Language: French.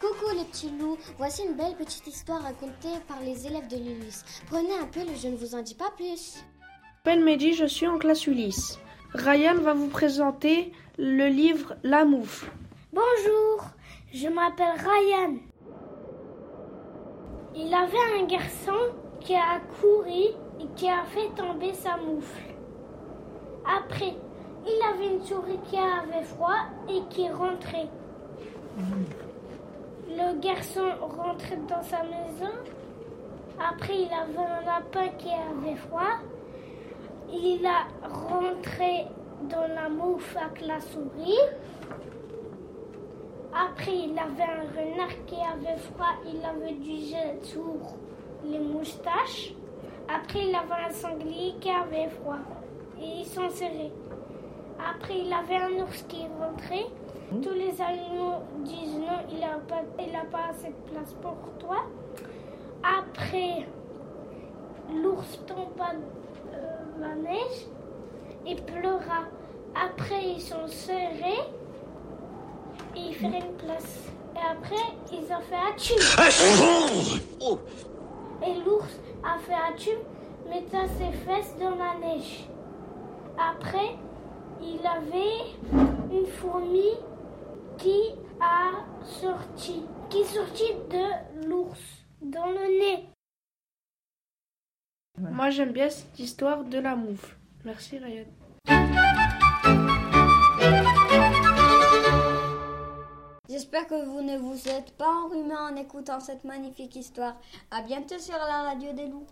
Coucou les petits loups, voici une belle petite histoire racontée par les élèves de l'Ulysse. Prenez un peu, je ne vous en dis pas plus. m'appelle Mehdi, je suis en classe Ulysse. Ryan va vous présenter le livre La Moufle. Bonjour, je m'appelle Ryan. Il avait un garçon qui a couru et qui a fait tomber sa moufle. Après, il avait une souris qui avait froid et qui rentrait. Le garçon rentrait dans sa maison. Après, il avait un lapin qui avait froid. Il a rentré dans la moufle avec la souris. Après, il avait un renard qui avait froid. Il avait du gel sur les moustaches. Après, il avait un sanglier qui avait froid. Et ils sont serrés. Après, il avait un ours qui rentrait. Tous les animaux disent il n'a pas, il a pas assez de place pour toi. Après, l'ours tomba dans la neige et pleura. Après, ils sont serrés et ils faisaient une place. Et après, ils ont fait atchum. Et l'ours a fait atchum, mettant ses fesses dans la neige. Après, il avait une fourmi qui a sorti, qui est sortie de l'ours dans le nez. Moi j'aime bien cette histoire de la moufle. Merci Ryan. J'espère que vous ne vous êtes pas enrhumé en écoutant cette magnifique histoire. À bientôt sur la radio des loups.